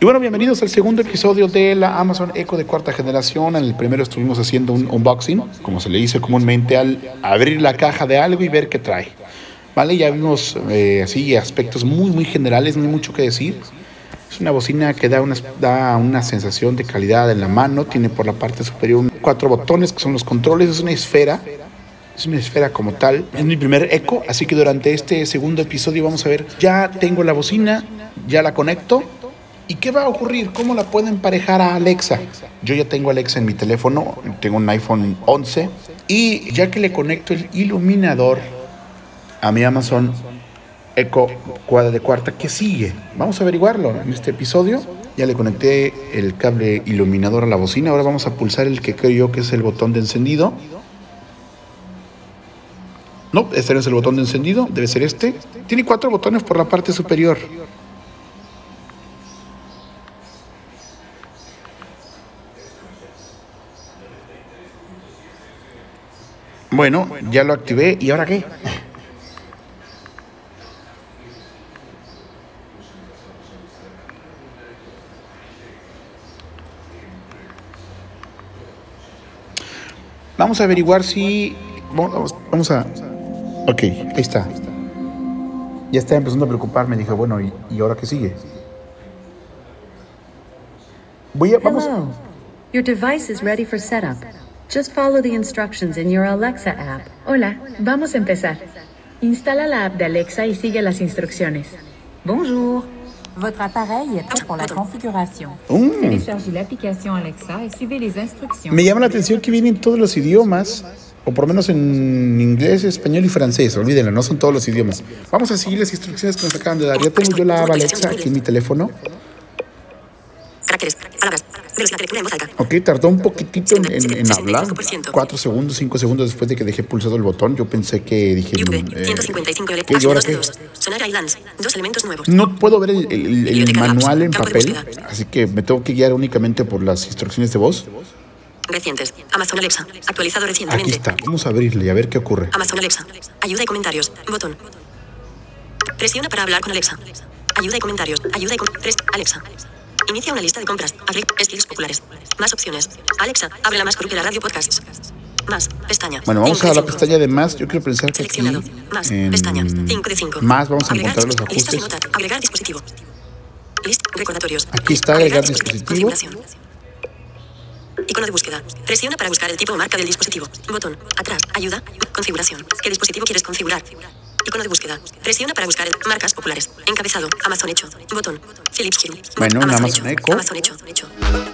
Y bueno, bienvenidos al segundo episodio de la Amazon Echo de cuarta generación. En el primero estuvimos haciendo un unboxing, como se le dice comúnmente al abrir la caja de algo y ver qué trae. Vale, ya vimos eh, así aspectos muy, muy generales, no hay mucho que decir. Es una bocina que da una, da una sensación de calidad en la mano. Tiene por la parte superior cuatro botones que son los controles. Es una esfera. Es una esfera como tal. Es mi primer eco, así que durante este segundo episodio vamos a ver. Ya tengo la bocina, ya la conecto. ¿Y qué va a ocurrir? ¿Cómo la puedo emparejar a Alexa? Yo ya tengo Alexa en mi teléfono, tengo un iPhone 11 y ya que le conecto el iluminador a mi Amazon Echo cuadra de cuarta, ¿qué sigue? Vamos a averiguarlo en este episodio. Ya le conecté el cable iluminador a la bocina. Ahora vamos a pulsar el que creo yo que es el botón de encendido. No, este no es el botón de encendido, debe ser este. Tiene cuatro botones por la parte superior. Bueno, ya lo activé. ¿Y ahora qué? Vamos a averiguar si... Vamos, vamos a... Ok, ahí está. Ya está empezando a preocuparme. Dije, bueno, ¿y, y ahora qué sigue? Voy a... Vamos... Hello. Your device is ready for setup. Just follow the instructions in your Alexa app. Hola, vamos a empezar. Instala la app de Alexa y sigue las instrucciones. Bonjour. Votre appareil est prêt pour la configuration. Mm. Téléchargez l'application Alexa et suivez les instructions. Me llama la atención que vienen todos los idiomas, o por lo menos en inglés, español y francés. Olvídenlo, no son todos los idiomas. Vamos a seguir las instrucciones que nos acaban de dar. Ya tengo yo la app Alexa aquí en mi teléfono. Caracteres, velocidad de lectura en voz alta. Ok, tardó un poquitito en, en- en hablar. Cuatro segundos, cinco segundos después de que dejé pulsado el botón. Yo pensé que dije. YouTube, mm, eh, 155 ¿qué? ¿Y ahora qué? dedos. Sonar Islands, dos elementos nuevos. No puedo ver el, manual en papel, así que me tengo que guiar únicamente por las instrucciones de voz. Recientes. Amazon Alexa, actualizado Aquí recientemente. está. Vamos a abrirle y a ver qué ocurre. Amazon Alexa, ayuda y comentarios, botón. Presiona para hablar con Alexa. Ayuda y comentarios, ayuda y com- pres- Alexa. Inicia una lista de compras. Agreg estilos populares. Más opciones. Alexa, abre la más que la radio podcasts. Más, pestaña. Bueno, vamos a de la pestaña de más. Yo quiero pensar que aquí. Seleccionado. Más. en Pestaña. 5 de 5. Más vamos a encontrar los ajustes. Agregar dispositivo. List. Recordatorios. Aquí está agregar dispositivo. Icono de búsqueda. Presiona para buscar el tipo o marca del dispositivo. Botón. Atrás. Ayuda. Configuración. ¿Qué dispositivo quieres configurar? Icono de búsqueda. Presiona para buscar el- marcas populares. Encabezado. Amazon Hecho. Botón. Philips Hue. Bueno, un Amazon Echo. Amazon Hecho. Hecho.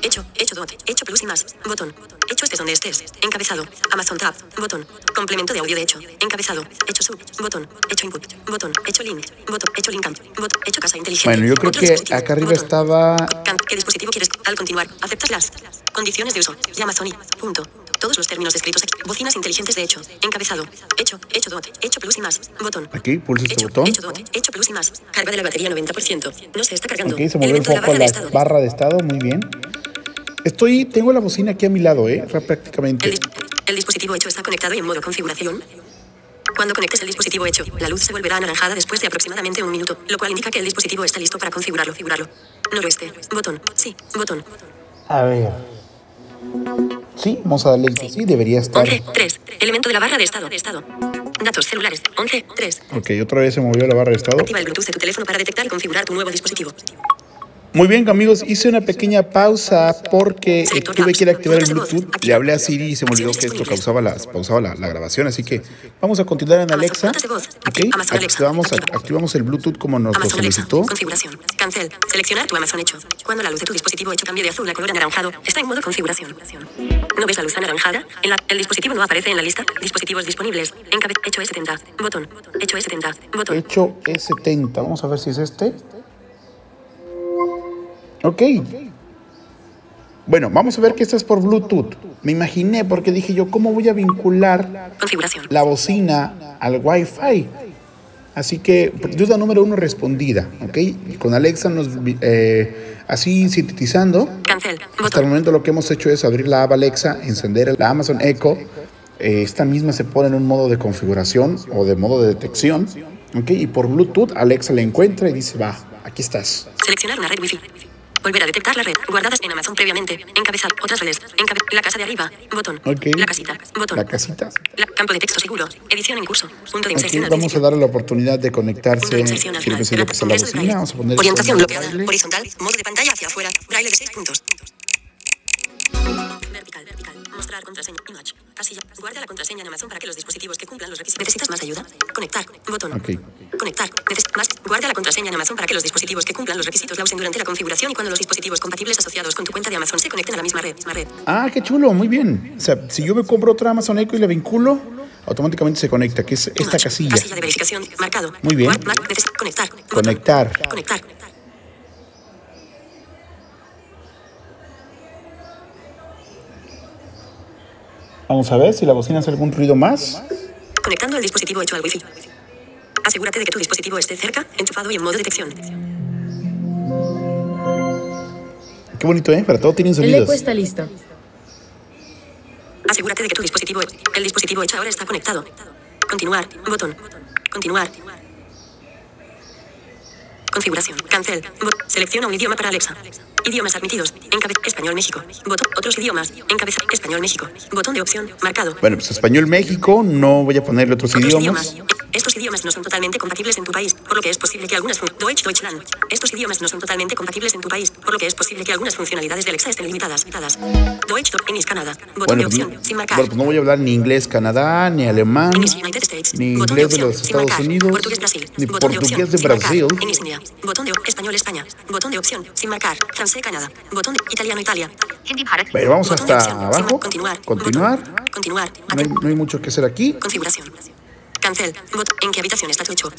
Hecho. Hecho Dot. Hecho Plus y más. Botón. Hecho estés donde estés. Encabezado. Amazon Tab. Botón. Complemento de audio de hecho. Encabezado. Hecho Sub. Botón. Hecho Input. Botón. Hecho Link. Botón. Hecho Link. Botón. Hecho Casa Inteligente. Bueno, yo creo que acá arriba estaba. ¿Qué dispositivo quieres? Al continuar, aceptas las condiciones de uso. Y Amazon y punto. Todos los términos escritos aquí. Bocinas inteligentes de hecho. Encabezado. Hecho. Hecho dot. Hecho plus y más. Botón. Aquí, pulsa este Hecho. botón. Hecho dot. Hecho plus y más. Carga de la batería 90%. No se está cargando. Ok, se movió el foco a barra la de estado. barra de estado. Muy bien. Estoy. Tengo la bocina aquí a mi lado, ¿eh? El, Prácticamente. dis- el dispositivo hecho está conectado y en modo configuración. Cuando conectes el dispositivo hecho, la luz se volverá anaranjada después de aproximadamente un minuto, lo cual indica que el dispositivo está listo para configurarlo. Configurarlo. Noroeste. Botón. Sí. Botón. A ver. Sí, vamos a darle. Sí, debería estar. 11, 3. Elemento de la barra de estado. De estado. Datos celulares. 11, 3. Ok, otra vez se movió la barra de estado. Activa el Bluetooth de tu teléfono para detectar y configurar tu nuevo dispositivo. Muy bien, amigos, hice una pequeña pausa porque eh, tuve que ir a activar el Bluetooth. Le hablé a Siri y se me olvidó que esto causaba la, pausaba la, la grabación, así que vamos a continuar en Alexa. Ok, activamos, activamos el Bluetooth como nos lo solicitó. Configuración. Cancel. Seleccionar tu Amazon hecho. Cuando la luz de tu dispositivo hecho cambie de azul a color anaranjado, está en modo configuración. ¿No ves la luz anaranjada? En la- el dispositivo no aparece en la lista. Dispositivos disponibles. Encabe hecho E70. Botón. Hecho E70. Botón. Hecho E70, vamos a ver si es este. Ok. Bueno, vamos a ver que esto es por Bluetooth. Me imaginé porque dije yo, ¿cómo voy a vincular Configuración. la bocina al Wi-Fi? Así que, duda número uno respondida, ¿ok? Y Con Alexa nos, eh, así sintetizando, Cancel. hasta el momento lo que hemos hecho es abrir la app Alexa, encender la Amazon Echo. Eh, esta misma se pone en un modo de configuración o de modo de detección, ¿ok? Y por Bluetooth Alexa la encuentra y dice, va, aquí estás. Seleccionar una red Wi-Fi. Volver a detectar la red. Guardadas en Amazon previamente. Encabezar. Otras redes. Encabe la casa de arriba. Botón. La casita. Botón. La casita. La- campo de texto seguro. Edición en curso. Punto de inserción vamos a darle la oportunidad de Punto de conectarse. inserción al final. Ingreso de braille. Vamos a poner Orientación bloqueada. Horizontal. Modo de pantalla hacia afuera. Braille de 6 puntos. Contraseña. Image. Casilla. Guarda la contraseña en Amazon para que los dispositivos que cumplan los requisitos. ¿Necesitas más ayuda? Conectar. Botón. Ok. Conectar. Neces- más. Guarda la contraseña en Amazon para que los dispositivos que cumplan los requisitos la usen durante la configuración y cuando los dispositivos compatibles asociados con tu cuenta de Amazon se conecten a la misma red. Misma red. Ah, qué chulo, muy bien. O sea, si yo me compro otra Amazon Echo y la vinculo, automáticamente se conecta, que es esta Image. casilla. Casilla de verificación. Marcado. Muy bien. Mar- conectar. Conectar. Conectar. Vamos a ver si la bocina hace algún ruido más. Conectando el dispositivo hecho al Wi-Fi. Asegúrate de que tu dispositivo esté cerca, enchufado y en modo detección. Qué bonito, ¿eh? Para todo tienen El sonidos. eco está listo. Asegúrate de que tu dispositivo, el dispositivo hecho ahora está conectado. Continuar, botón. Continuar. Configuración. Cancel. Selecciona un idioma para Alexa. Idiomas admitidos. Encabe Español México. Botón. Otros idiomas. Encabeza. Español México. Botón de opción. Marcado. Bueno, pues español México, no voy a ponerle otros Otros idiomas. idiomas. Estos idiomas no son totalmente compatibles en tu país, por lo que es posible que algunas Deutsch, Deutschland. Estos idiomas no son totalmente compatibles en tu país, por lo que es posible que algunas funcionalidades de Alexa estén limitadas. limitadas. Deutsch, English, Canadá. Botón Bueno de pues, opción, no, sin marcar. bueno, pues no voy a hablar ni inglés Canadá, ni alemán, English, United States. ni Botón de inglés de opción, los sin Estados marcar. Unidos, Portugués, Brasil. ni Botón de portugués opción, de sin marcar. Brasil. English, India. Botón de español, España. Botón de opción, sin marcar. Francés, Canadá. Botón de italiano, Italia. Pero vamos Botón de hasta opción, abajo. Continuar. Continuar. Botón. Continuar. No hay, no hay mucho que hacer aquí. Configuración. Cancel. Bot. ¿En qué habitación está tu hecho?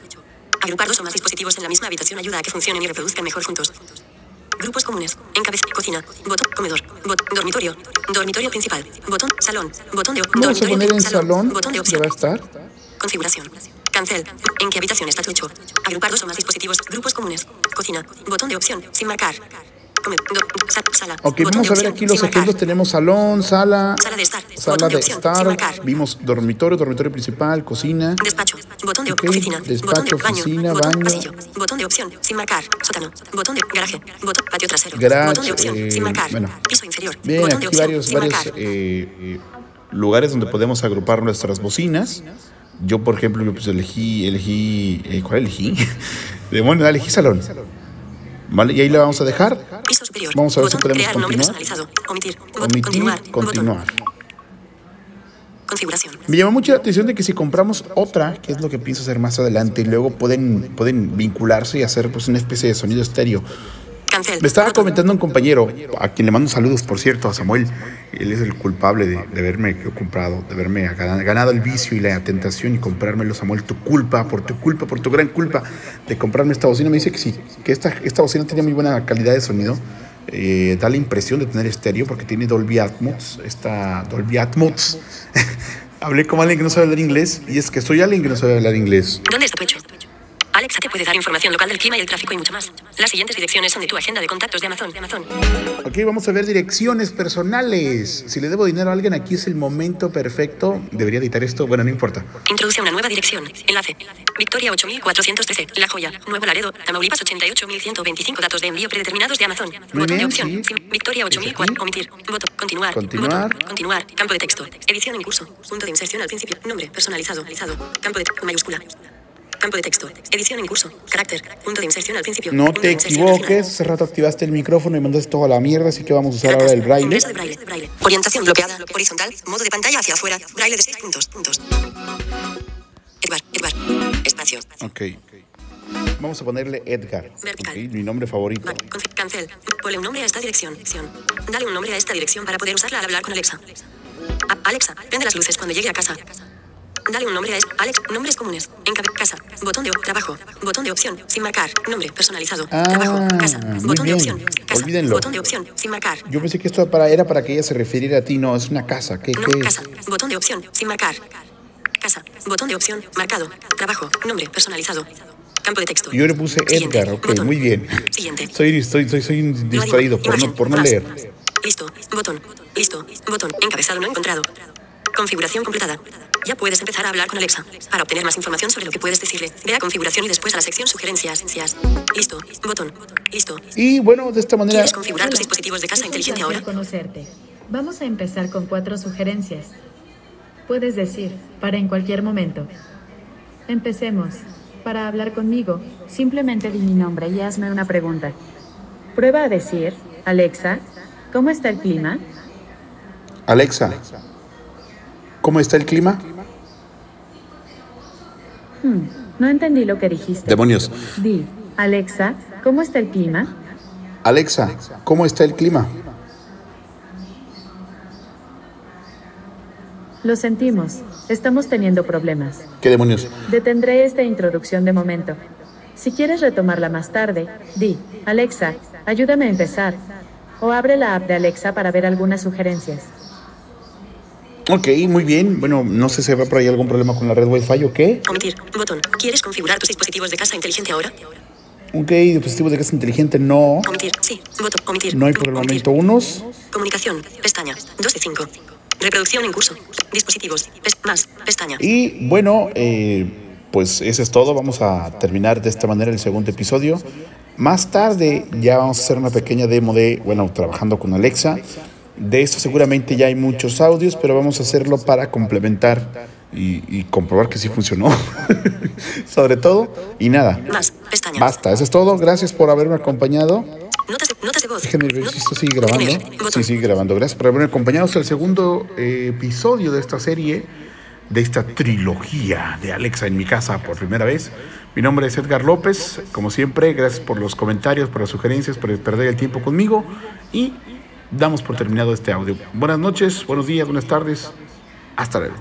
Agrupar dos o más dispositivos en la misma habitación ayuda a que funcionen y reproduzcan mejor juntos. Grupos comunes. Encabeza. Cocina. Botón. Comedor. Bot. Dormitorio. Dormitorio principal. Botón. Salón. Botón de Vamos a poner en salón, Botón de opción. va a estar. Configuración. Cancel. ¿En qué habitación está tu hecho? Agrupar dos o más dispositivos. Grupos comunes. Cocina. Botón de opción. Sin marcar. Ok, vamos de a ver aquí los ejemplos. Tenemos salón, sala, Sala de estar. sala de estar. Vimos dormitorio, dormitorio principal, cocina. Despacho. Botón de oficina. despacho, botón de baño. oficina, baño. pasillo. Botón de opción. Sin marcar. Sótano. Botón de garaje. Botón patio trasero. Botón de opción. eh, sin marcar. bueno. Piso inferior. Bien, de aquí varios, eh, lugares donde podemos agrupar nuestras bocinas. Yo, por ejemplo, yo, pues elegí, elegí, eh, ¿cuál elegí? Demonio, elegí salón. Vale, y ahí la vamos a dejar. Vamos a ver si podemos continuar. Omitir. Continuar. Configuración. Me llamó mucho la atención de que si compramos otra, que es lo que pienso hacer más adelante, y luego pueden, pueden vincularse y hacer pues una especie de sonido estéreo. Cancel. Me estaba comentando un compañero, a quien le mando saludos, por cierto, a Samuel. Él es el culpable de, de haberme comprado, de gana- ganado el vicio y la tentación y comprármelo, Samuel. Tu culpa, por tu culpa, por tu gran culpa de comprarme esta bocina. Me dice que sí, que esta, esta bocina tenía muy buena calidad de sonido. Eh, da la impresión de tener estéreo porque tiene Dolby Atmos. Esta Dolby Atmos. Hablé con alguien que no sabe hablar inglés y es que soy alguien que no sabe hablar inglés. ¿Dónde está tu hecho? Alexa te puede dar información local del clima y el tráfico y mucho más. Las siguientes direcciones son de tu agenda de contactos de Amazon. De Amazon. Ok, vamos a ver direcciones personales. Si le debo dinero a alguien, aquí es el momento perfecto. Debería editar esto, bueno, no importa. Introduce una nueva dirección. Enlace. Victoria 8413. La Joya. Nuevo Laredo. Tamaulipas 88125. Datos de envío predeterminados de Amazon. Botón de opción. sí. Victoria ¿Es 8004. aquí? Omitir. Botón. Continuar. Continuar. Botón. Continuar. Campo de texto. Edición en curso. Punto de inserción al principio. Nombre. Personalizado. Campo de mayúscula. Campo de texto. Edición en curso. Carácter. Punto de inserción al principio. No te equivoques. Hace rato activaste el micrófono y mandaste toda la mierda, así que vamos a usar ahora el braille. De braille, braille. Orientación bloqueada. Horizontal. Modo de pantalla hacia afuera. Braille de 6 puntos. Puntos. Edward. Edward. Espacio. Ok. Vamos a ponerle Edgar. Vertical. ok, Mi nombre favorito. Cancel. Ponle un nombre a esta dirección. Dale un nombre a esta dirección para poder usarla al hablar con Alexa. A- Alexa, prende las luces cuando llegue a casa. Dale un nombre a. Alex, nombres comunes. Encabe casa. Botón de trabajo. Botón de opción. Sin marcar. Nombre personalizado. Ah, trabajo. Casa. Botón bien. de opción. Casa. Olvídenlo. Botón de opción. Sin marcar. Yo pensé que esto para, era para que ella se refiriera a ti. No, es una casa. ¿Qué, No, qué es? casa. Botón de opción. Sin marcar. Casa. Botón de opción. Marcado. Trabajo. Nombre personalizado. Campo de texto. Yo le puse Siguiente. Edgar. Ok, Botón. muy bien. Siguiente. Soy, soy, soy un distraído por no, por no Más. leer. Listo. Botón. Listo. Botón. Encabezado no encontrado. Configuración completada. Ya puedes empezar a hablar con Alexa. Para obtener más información sobre lo que puedes decirle, ve a configuración y después a la sección sugerencias. Listo. Botón. Listo. Y bueno, de esta manera ¿Quieres configurar tus dispositivos de casa inteligente ahora? conocerte. Vamos a empezar con cuatro sugerencias. Puedes decir, para en cualquier momento. Empecemos. Para hablar conmigo, simplemente di mi nombre y hazme una pregunta. Prueba a decir, Alexa, ¿cómo está el clima? Alexa, ¿cómo está el clima? No entendí lo que dijiste. Demonios. Di, Alexa, ¿cómo está el clima? Alexa, ¿cómo está el clima? Lo sentimos, estamos teniendo problemas. ¿Qué demonios? Detendré esta introducción de momento. Si quieres retomarla más tarde, di, Alexa, ayúdame a empezar. O abre la app de Alexa para ver algunas sugerencias. Ok, muy bien. Bueno, no sé si habrá por ahí algún problema con la red Wi-Fi o qué. Omitir. Botón. ¿Quieres configurar tus dispositivos de casa inteligente ahora? Ok, dispositivos de casa inteligente no. Omitir. Sí. Botón. Omitir. No hay por el momento unos. Comunicación. Pestaña. 2 de 5. Reproducción en curso. Dispositivos. Pes- más. Pestaña. Y bueno, eh, pues eso es todo. Vamos a terminar de esta manera el segundo episodio. Más tarde ya vamos a hacer una pequeña demo de, bueno, trabajando con Alexa. De esto seguramente ya hay muchos audios, pero vamos a hacerlo para complementar y, y comprobar que sí funcionó. Sobre todo. Y nada, Más. Pestaña. basta. Eso es todo. Gracias por haberme acompañado. Notas de, notas de voz. Déjenme ver si esto sigue grabando. Sí, sigue grabando. Gracias por haberme acompañado hasta el segundo eh, episodio de esta serie, de esta trilogía de Alexa en mi casa por primera vez. Mi nombre es Edgar López. Como siempre, gracias por los comentarios, por las sugerencias, por perder el tiempo conmigo. Y damos por terminado este audio. Buenas noches, buenos días, buenas tardes. Hasta luego.